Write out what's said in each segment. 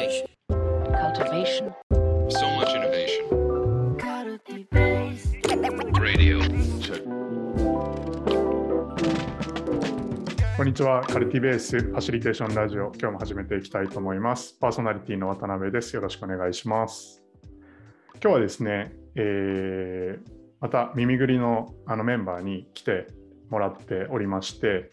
Cultivation. cultivation, So much innovation. Radio. Check. こんにちは。カルティベースファシリテーションラジオ、今日も始めていきたいと思います。パーソナリティの渡辺です。よろしくお願いします。今日はですね、えーまた耳ぐりのあのメンバーに来てもらっておりまして、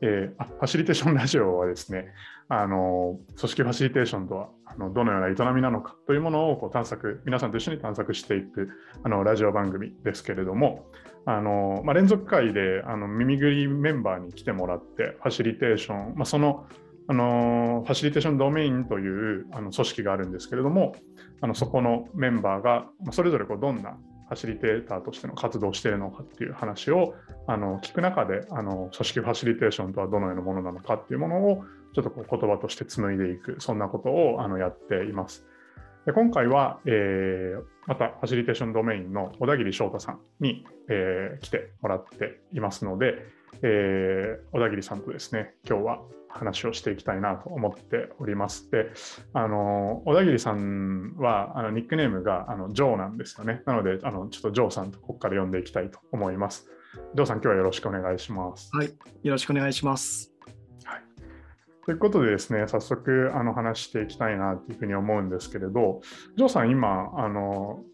えーあファシリテーションラジオはですね、あの組織ファシリテーションとはあのどのような営みなのかというものをこう探索、皆さんと一緒に探索していくあのラジオ番組ですけれども、あのまあ、連続会であの耳ぐりメンバーに来てもらって、ファシリテーション、まあ、そのあのファシリテーションドメインというあの組織があるんですけれども、あのそこのメンバーがまそれぞれこうどんなファシリテーターとしての活動をしているのかっていう話をあの聞く中であの組織ファシリテーションとはどのようなものなのかっていうものをちょっとこう言葉として紡いでいくそんなことをあのやっています。で今回は、えーまたファシリテーションドメインの小田切翔太さんに、えー来てもらっていますので、えー小田切さんとですね今日は話をしていきたいなと思っております。で、あの小田切さんはあのニックネームがあのジョーなんですよね。なので、あのちょっとジョーさんとここから呼んでいきたいと思います。ジョーさん、今日はよろしくお願いします。はい、よろしくお願いします。ということでですね、早速あの話していきたいなというふうに思うんですけれど、ジョーさん、今、あの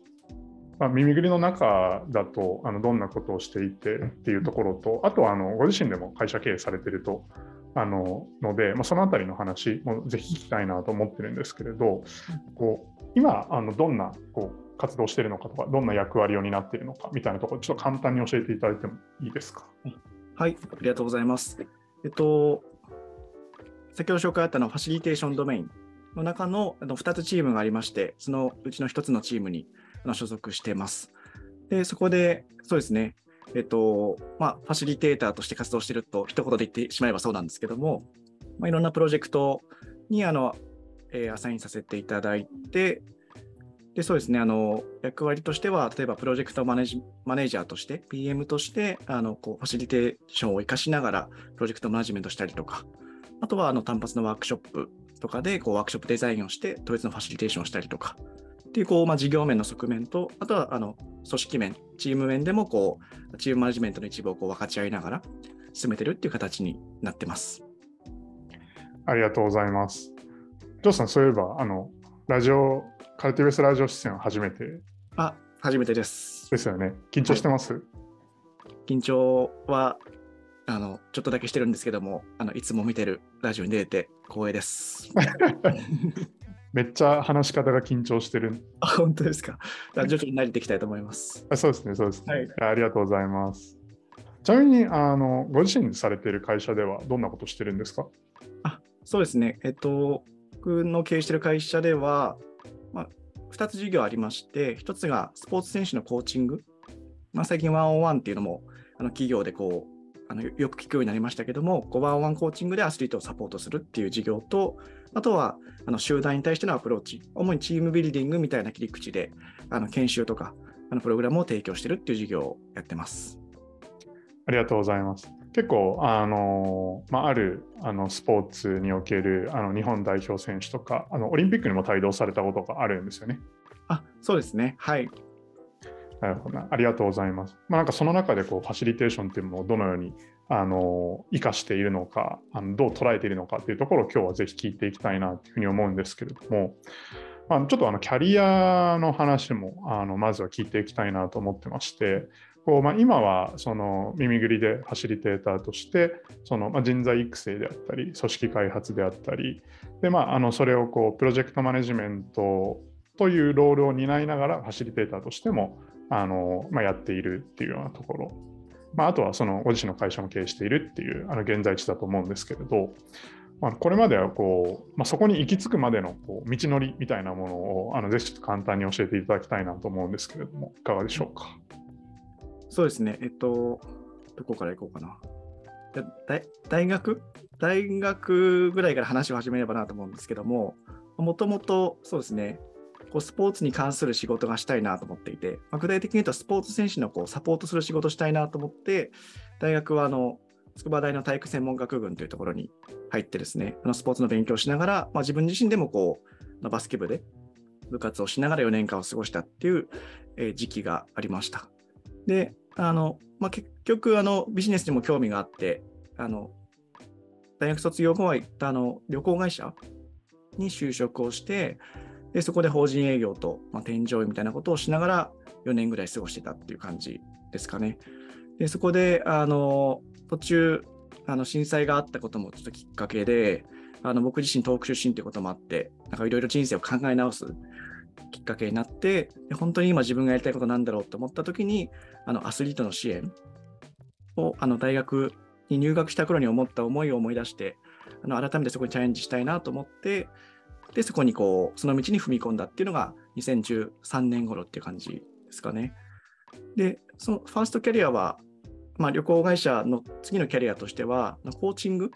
まあ、耳ぐりの中だとあのどんなことをしていてっていうところと、あとはあのご自身でも会社経営されているとあのので、まあ、そのあたりの話もぜひ聞きたいなと思ってるんですけれど、こう今あのどんなこう活動しているのかとか、どんな役割を担っているのかみたいなところ、ちょっと簡単に教えていただいてもいいですか？はい、ありがとうございます。えっと、先ほど紹介あったのファシリテーションドメインの中のあの2つチームがありまして、そのうちの1つのチームに所属してます。で、そこで、そうですね、えっと、まあ、ファシリテーターとして活動していると、一言で言ってしまえばそうなんですけども、まあ、いろんなプロジェクトにあの、えーアサインさせていただいて、でそうですねあの役割としては、例えばプロジェクトマネージマネージャーとして、PM としてあのこうファシリテーションを生かしながら、プロジェクトマネジメントしたりとか、あとはあの単発のワークショップとかでこうワークショップデザインをして、統一のファシリテーションをしたりとか、っていうこう、まあ、事業面の側面と、あとはあの組織面、チーム面でもこうチームマネジメントの一部をこう分かち合いながら進めてるっていう形になってます。ありがとうございます。ジョーさん、そういえば、あの、ラジオ、カルティベースラジオ出演は初めてあ、初めてです。ですよね。緊張してます、緊張はあのちょっとだけしてるんですけども、あのいつも見てるラジオに出れて光栄です。めっちゃ話し方が緊張してる。あ本当ですか。徐々に慣れていきたいと思います。あそうですね、そうですね、はいあ。ありがとうございます。ちなみに、あの、ご自身でされている会社ではどんなことしてるんですか？そうですね。えっと、僕の経営している会社では、まあ、2つ事業ありまして、1つがスポーツ選手のコーチング。まあ、最近ワンオンワンっていうのもあの企業でこうあのよよく聞くようになりましたけども、こうワンオンワンコーチングでアスリートをサポートするっていう事業と、あとはあの集団に対してのアプローチ、主にチームビルディングみたいな切り口であの研修とかあのプログラムを提供してるっていう事業をやってます。ありがとうございます。結構、あのまあ、あるあのスポーツにおけるあの日本代表選手とかあの、オリンピックにも帯同されたことがあるんですよね。あ、そうですね。はい。なるほどな。ありがとうございます。まあ、なんかその中でこうファシリテーションっていうものをどのようにあの生かしているのかあの、どう捉えているのかっていうところを今日はぜひ聞いていきたいなというふうに思うんですけれども、まあ、ちょっとあのキャリアの話もあのまずは聞いていきたいなと思ってまして、こうまあ、今はその耳ぐりでファシリテーターとしてそのまあ人材育成であったり組織開発であったりで、まあ、あのそれをこうプロジェクトマネジメントというロールを担いながらファシリテーターとしてもあの、まあ、やっているっていうようなところ、まあ、あとはそのご自身の会社も経営しているっていうあの現在地だと思うんですけれど、まあ、これまではこう、まあ、そこに行き着くまでのこう道のりみたいなものをあのぜひちょっと簡単に教えていただきたいなと思うんですけれどもいかがでしょうか？そうですね。えっと、どこから行こうかな。大大学？大学ぐらいから話を始めればなと思うんですけども、もともとそうですね、こうスポーツに関する仕事がしたいなと思っていて、まあ、具体的に言うとスポーツ選手のこうサポートする仕事をしたいなと思って、大学はあの筑波大の体育専門学群というところに入ってですね、あのスポーツの勉強をしながら、まあ、自分自身でもこうバスケ部で部活をしながら4年間を過ごしたっていう、時期がありました。で、あの、まあ、結局、あの、ビジネスにも興味があって、あの、大学卒業後はあの旅行会社に就職をして、で、そこで法人営業と、まあ、添乗員みたいなことをしながら4年ぐらい過ごしてたっていう感じですかね。で、そこで、あの、途中、あの震災があったこともちょっときっかけで、あの僕自身東北出身ということもあって、なんかいろいろ人生を考え直すきっかけになって、で本当に今自分がやりたいことなんだろうと思った時に、あのアスリートの支援をあの大学に入学した頃に思った思いを思い出して、あの改めてそこにチャレンジしたいなと思って、で、そこにこう、その道に踏み込んだっていうのが2013年頃っていう感じですかね。で、そのファーストキャリアは、まあ、旅行会社の次のキャリアとしては、コーチング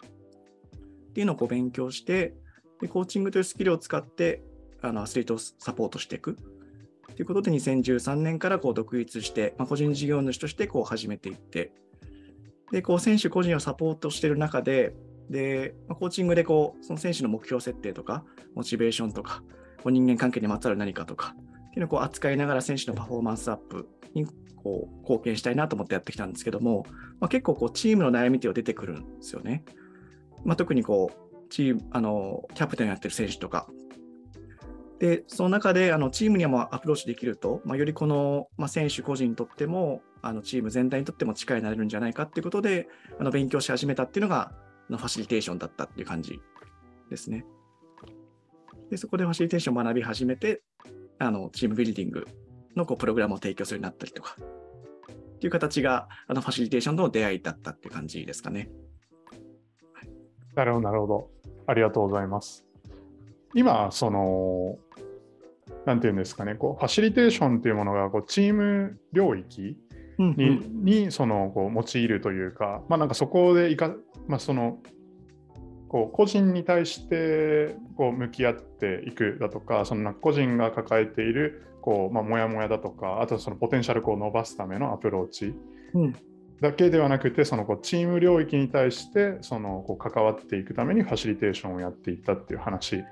っていうのをこう勉強して、でコーチングというスキルを使ってあのアスリートをサポートしていくということで、2013年からこう独立して、まあ、個人事業主としてこう始めていって、でこう選手個人をサポートしている中で、でまあコーチングでこうその選手の目標設定とか、モチベーションとか、こう人間関係にまつわる何かとか、っていうのをこう扱いながら選手のパフォーマンスアップにこう貢献したいなと思ってやってきたんですけども、まあ、結構こうチームの悩みっていうのが出てくるんですよね。まあ、特にこうチームあのキャプテンやってる選手とか。で、その中であのチームにもアプローチできると、まあ、よりこの、まあ、選手個人にとってもあのチーム全体にとっても力になれるんじゃないかっていうことであの勉強し始めたっていうのがのファシリテーションだったっていう感じですね。でそこでファシリテーションを学び始めてあのチームビルディングのこうプログラムを提供するようになったりとかっていう形があのファシリテーションとの出会いだったっていう感じですかね。なるほど、なるほど。ありがとうございます。今、その、なんていうんですかね、こうファシリテーションっていうものがこうチーム領域うんに,、うん。にそのこう用いるというか、まあ、なんかそこでいか、まあ、そのこう個人に対してこう向き合っていくだとか、その個人が抱えているこう、まあ、もやもやだとか、あとそのポテンシャルを伸ばすためのアプローチうん。だけではなくて、そのこうチーム領域に対してそのこう関わっていくためにファシリテーションをやっていったっていう話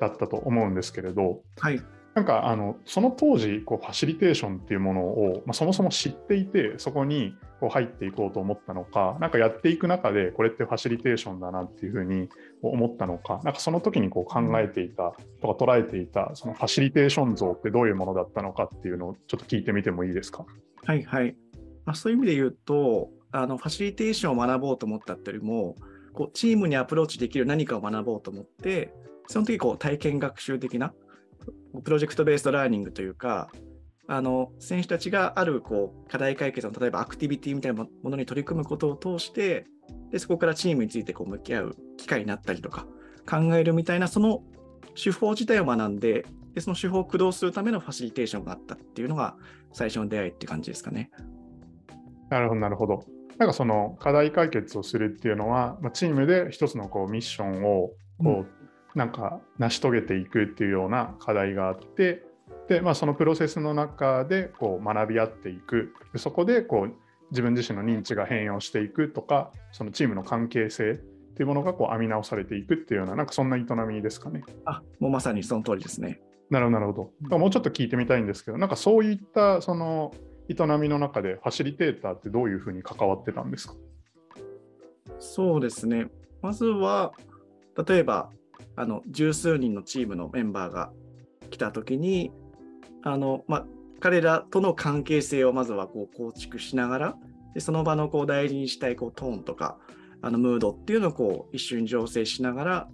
だったと思うんですけれど、はい。なんかあのその当時こうファシリテーションっていうものを、まあ、そもそも知っていてそこにこう入っていこうと思ったのかなんかやっていく中でこれってファシリテーションだなっていうふうに思ったのかなんかその時にこう考えていたとか捉えていたそのファシリテーション像ってどういうものだったのかっていうのをちょっと聞いてみてもいいですか？はいはい。まあ、そういう意味で言うと、あのファシリテーションを学ぼうと思ったってよりも、こうチームにアプローチできる何かを学ぼうと思って、その時こう体験学習的な project-based learning というか、あの選手たちがあるこう課題解決の例えばアクティビティみたいなものに取り組むことを通してでそこからチームについてこう向き合う機会になったりとか考えるみたいなその手法自体を学んででその手法を駆動するためのファシリテーションがあったっていうのが最初の出会いって感じですかね。なるほど、なるほど。なんかその課題解決をするっていうのは、まあ、チームで一つのこうミッションをこう、なんか成し遂げていくっていうような課題があって、でまあ、そのプロセスの中でこう学び合っていく、でそこでこう自分自身の認知が変容していくとか、そのチームの関係性っていうものがこう編み直されていくっていうような、なんかそんな営みですかね。あもうまさにその通りですね。なるほど、なるほど。もうちょっと聞いてみたいんですけど、なんかそういったその営みの中でファシリテーターってどういうふうに関わってたんですか？そうですね。まずは、例えば、あの十数人のチームのメンバーが来たときに、あのまあ、彼らとの関係性をまずはこう構築しながら、でその場のこう大事にしたいこうトーンとか、あのムードっていうのをこう一瞬醸成しながら、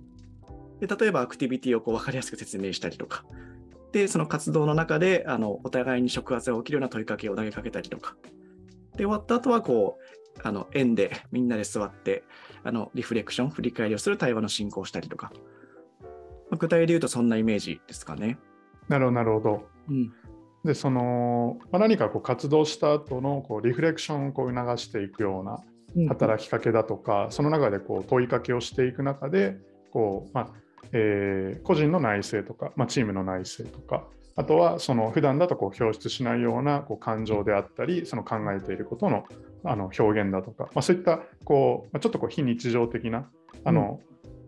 で例えばアクティビティをこう分かりやすく説明したりとか、でその活動の中であのお互いに触発が起きるような問いかけを投げかけたりとか、で終わった後はこうあの円でみんなで座ってあのリフレクション、振り返りをする対話の進行をしたりとか、具体で言うとそんなイメージですかね。なるほど、なるほど。うん、で、その、まあ、何かこう活動した後のこうリフレクションをこう促していくような働きかけだとか、その中でこう問いかけをしていく中で、こうまあえー個人の内政とか、まあ、チームの内政とか、あとはその普段だとこう表出しないようなこう感情であったり、その考えていることのあの表現だとか、まあ、そういったこう、まあ、ちょっとこう非日常的なあの、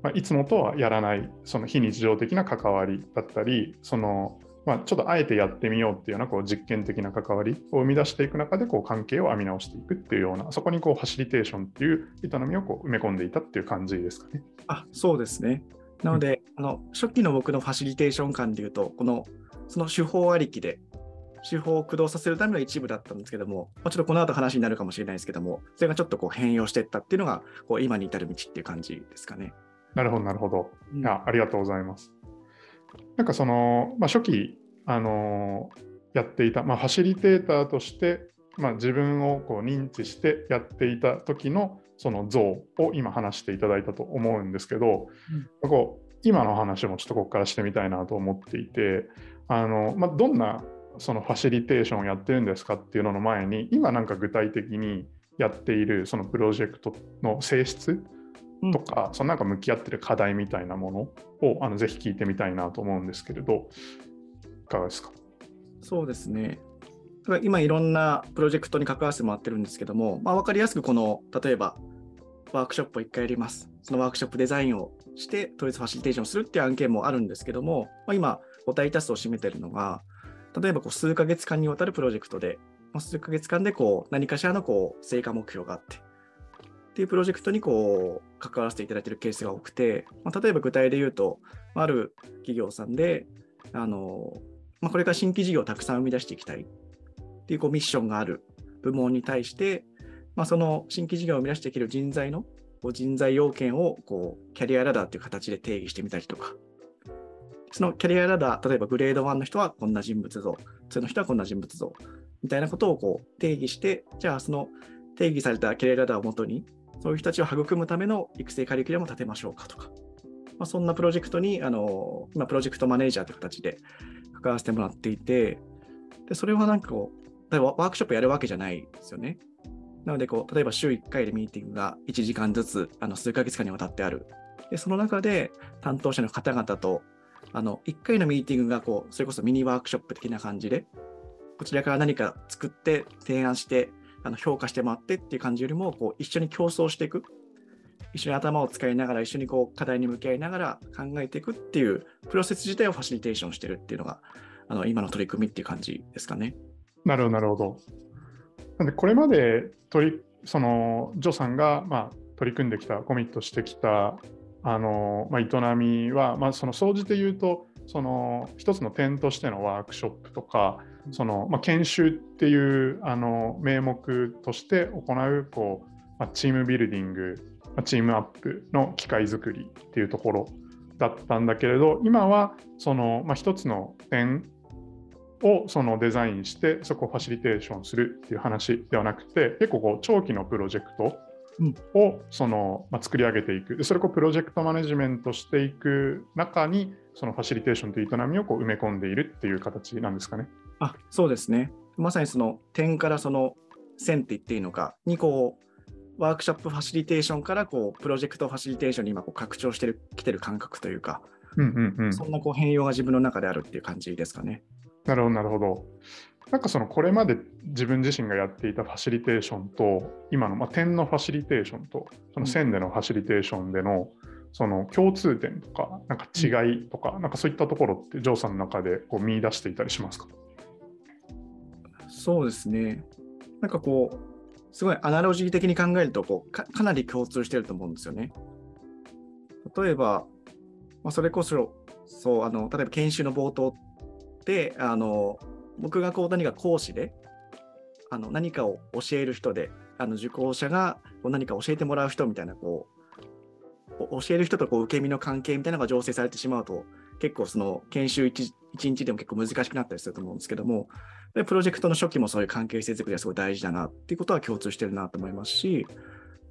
まあ、いつもとはやらないその非日常的な関わりだったりその、まあ、ちょっとあえてやってみようっていうようなこう実験的な関わりを生み出していく中でこう関係を編み直していくっていうようなそこにこうファシリテーションっていう営みをこう埋め込んでいたっていう感じですかね。あそうですね。なので、あの初期の僕のファシリテーション感でいうと、このその手法ありきで、手法を駆動させるための一部だったんですけども、まあちょっとこの後話になるかもしれないですけども、それがちょっとこう変容していったっていうのが、こう今に至る道っていう感じですかね。なるほど、なるほど。うんいやありがとうございます。なんかその、まあ、初期、あのやっていた、まあ、ファシリテーターとして、まあ、自分をこう認知してやっていた時のその像を今話していただいたと思うんですけど、こう今の話もちょっとここからしてみたいなと思っていて、あのまあ、どんなそのファシリテーションをやってるんですかっていうのの前に今なんか具体的にやっているそのプロジェクトの性質とか、そのなんか向き合ってる課題みたいなものをあのぜひ聞いてみたいなと思うんですけれど、いかがですか？そうですね。今いろんなプロジェクトに関わらせてもらってるんですけども、まあ、分かりやすくこの例えばワークショップを1回やります。そのワークショップデザインをして、統一ファシリテーションをするっていう案件もあるんですけども、まあ、今、ご大多数を占めているのが、例えばこう数ヶ月間にわたるプロジェクトで、まあ、数ヶ月間でこう何かしらのこう成果目標があって、っていうプロジェクトにこう関わらせていただいているケースが多くて、まあ、例えば具体で言うと、ある企業さんで、あのまあ、これから新規事業をたくさん生み出していきたいっていうこうミッションがある部門に対して、まあ、その新規事業を生み出していける人材のこう人材要件をこうキャリアラダーという形で定義してみたりとか、そのキャリアラダー、例えばグレード1の人はこんな人物像、2の人はこんな人物像。みたいなことをこう定義して、じゃあその定義されたキャリアラダーをもとに、そういう人たちを育むための育成カリキュラムを立てましょうかとか、まあ、そんなプロジェクトにあの今、プロジェクトマネージャーという形で関わらせてもらっていて、でそれはなんかこう、例えばワークショップやるわけじゃないですよね。なのでこう、例えば週1回でミーティングが1時間ずつあの数ヶ月間にわたってある。でその中で担当者の方々とあの1回のミーティングがこうそれこそミニワークショップ的な感じで、こちらから何か作って提案してあの評価してもらってっていう感じよりもこう一緒に競争していく。一緒に頭を使いながら、一緒にこう課題に向き合いながら考えていくっていうプロセス自体をファシリテーションしてるっていうのが、あの今の取り組みっていう感じですかね。なるほど、なるほど。なんで、これまで取り、その、ジョさんが、まあ、取り組んできた、コミットしてきた、あの、まあ、営みは、まあ、その、総じて言うと、その、一つの点としてのワークショップとか、その、まあ、研修っていう、あの、名目として行う、こう、まあ、チームビルディング、まあチームアップの機会作りっていうところだったんだけれど、今は、その、まあ、一つの点をそのデザインしてそこをファシリテーションするっていう話ではなくて結構こう長期のプロジェクトをその、まあ、作り上げていく。でそれをプロジェクトマネジメントしていく中にそのファシリテーションという営みをこう埋め込んでいるっていう形なんですかね。あそうですね。まさにその点からその線って言っていいのかにこうワークショップファシリテーションからこうプロジェクトファシリテーションに今こう拡張してるきてる感覚というか、うんうんうん、そんなこう変容が自分の中であるっていう感じですかね。なるほどなるほど。なんかそのこれまで自分自身がやっていたファシリテーションと今の、まあ、点のファシリテーションとその線でのファシリテーションでのその共通点とかなんか違いとか、なんかそういったところってジョーさんの中でこう見出していたりしますか？そうですね。なんかこう、すごいアナロジー的に考えるとこうか、かなり共通してると思うんですよね。例えば、まあ、それこそ、そうあの例えば研修の冒頭で、あの僕がこう何か講師であの何かを教える人で、あの受講者がこう何か教えてもらう人みたいなこう、教える人とこう受け身の関係みたいなのが醸成されてしまうと、結構その研修1日でも結構難しくなったりすると思うんですけども、でプロジェクトの初期もそういう関係性作りがすごい大事だなっていうことは共通してるなと思いますし、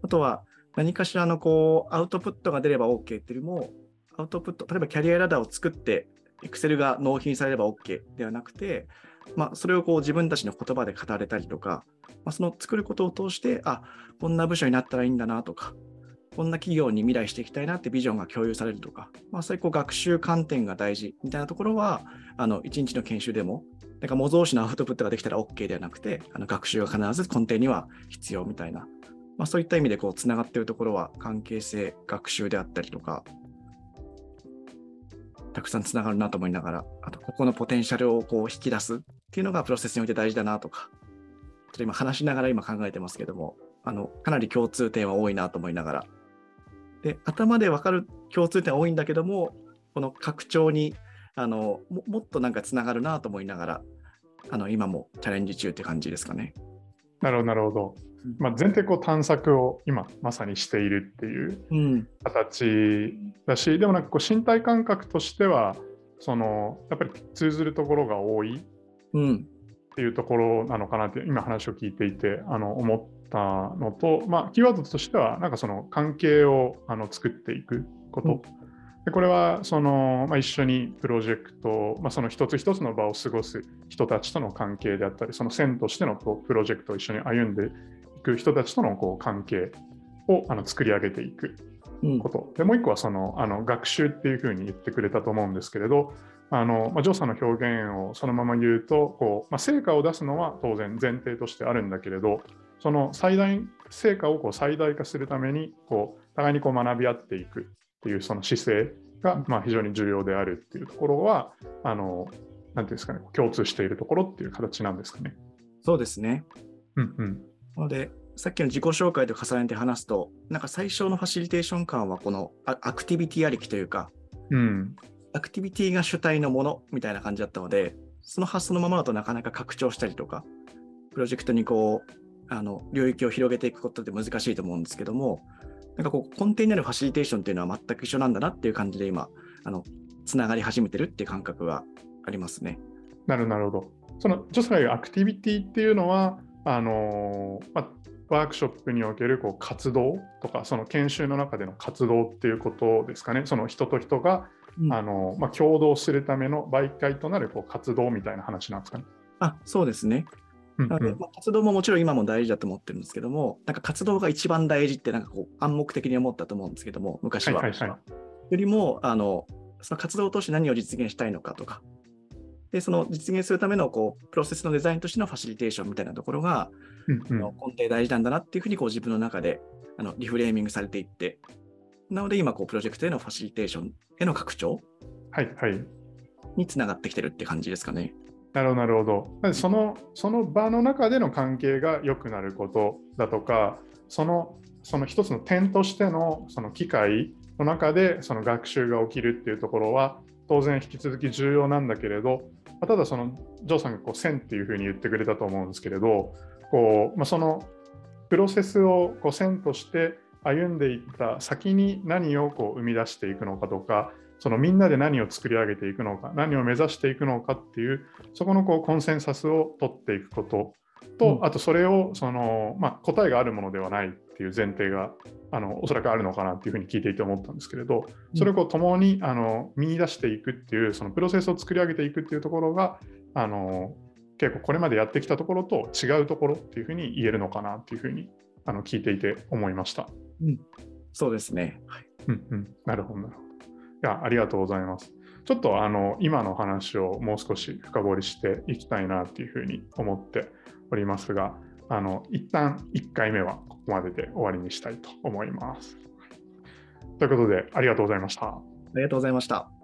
あとは何かしらのこうアウトプットが出れば OK っていうよりも、アウトプット、例えばキャリアラダーを作って、Excel が納品されれば OK ではなくて、まあ、それをこう自分たちの言葉で語れたりとか、まあ、その作ることを通して、あこんな部署になったらいいんだなとか、こんな企業に未来していきたいなってビジョンが共有されるとか、まあ、そういうこう学習観点が大事みたいなところは、あの1日の研修でも、なんか模造紙のアウトプットができたら OK ではなくて、あの学習が必ず根底には必要みたいな、まあ、そういった意味でこうつながっているところは関係性、学習であったりとか、たくさんつながるなと思いながら、あとここのポテンシャルをこう引き出すっていうのがプロセスにおいて大事だなとか、ちょっと今話しながら今考えてますけども、あのかなり共通点は多いなと思いながら、で頭で分かる共通点は多いんだけども、この拡張にあのももっとなんかつながるなと思いながら、あの今もチャレンジ中って感じですかね。なるほど、なるほど。まあ、前提こう探索を今まさにしているっていううん、形だし、でもなんかこう身体感覚としては、そのやっぱり通ずるところが多いうん、っていうところなのかなって今話を聞いていてあの思ったのと、まあ、キーワードとしてはなんかその関係をあの作っていくこと、うん。でこれはその、まあ、一緒にプロジェクト、まあ、その一つ一つの場を過ごす人たちとの関係であったりその線としてのこうプロジェクトを一緒に歩んでいく人たちとのこう関係をあの作り上げていくうん。こ、と。でもう一個はそのあの学習っていうふうに言ってくれたと思うんですけれど、あのまあ、ジョーさんの表現をそのまま言うとこう、まあ、成果を出すのは当然前提としてあるんだけれど、その最大成果をこう最大化するためにこう互いにこう学び合っていくっていうその姿勢がまあ非常に重要であるっていうところは、あのなんていうんですかね、共通しているところっていう形なんですかね。そうですね。うんうんなので、さっきの自己紹介と重ねて話すと、なんか最初のファシリテーション感はこのアアクティビティありきというか、うんアクティビティが主体のものみたいな感じだったので、その発想のままだとなかなか拡張したりとか、プロジェクトにこう、あの領域を広げていくことって難しいと思うんですけども、なんかこう根底にあるファシリテーションっていうのは全く一緒なんだなっていう感じで今、あのつながり始めてるっていう感覚がありますね。なるほど。そのジョスが言うアクティビティっていうのは、あのーまあ、ワークショップにおけるこう活動とか、その研修の中での活動っていうことですかね。その人と人が、うんあのまあ、共同するための媒介となるこう活動みたいな話なんですかね。あそうですね。うんなので、うんまあ、活動ももちろん今も大事だと思ってるんですけども、なんか活動が一番大事ってなんかこう暗黙的に思ったと思うんですけども、昔は。はいはいはいよりもあの、その活動を通して何を実現したいのかとか、でその実現するためのこうプロセスのデザインとしてのファシリテーションみたいなところが、うんうん根底大事なんだなっていうふうにこう自分の中であのリフレーミングされていって、なので今こうプロジェクトへのファシリテーションへの拡張はいはい。につながってきてるって感じですかね。なるほど、なるほど。そのその場の中での関係が良くなることだとか、そのその一つの点としてのその機会の中でその学習が起きるっていうところは当然引き続き重要なんだけれど、ただそのジョーさんがこう線っていうふうに言ってくれたと思うんですけれど、こうまあ、そのプロセスをこう線として歩んでいった先に何をこう生み出していくのかとか、そのみんなで何を作り上げていくのか、何を目指していくのかっていう、そこのこうコンセンサスを取っていくことと、うんあとそれをその、まあ、答えがあるものではないっていう前提があのおそらくあるのかなっていうふうに聞いていて思ったんですけれど、それをこう共にあの見出していくっていう、そのプロセスを作り上げていくっていうところが、あの結構これまでやってきたところと違うところっていうふうに言えるのかなっていうふうにあの聞いていて思いました。そうですね。はいうんうん、なるほど、なるほど。いや、ありがとうございます。ちょっとあの今の話をもう少し深掘りしていきたいなというふうに思っておりますが、あの一旦1回目はここまでで終わりにしたいと思います。ということで、ありがとうございました。ありがとうございました。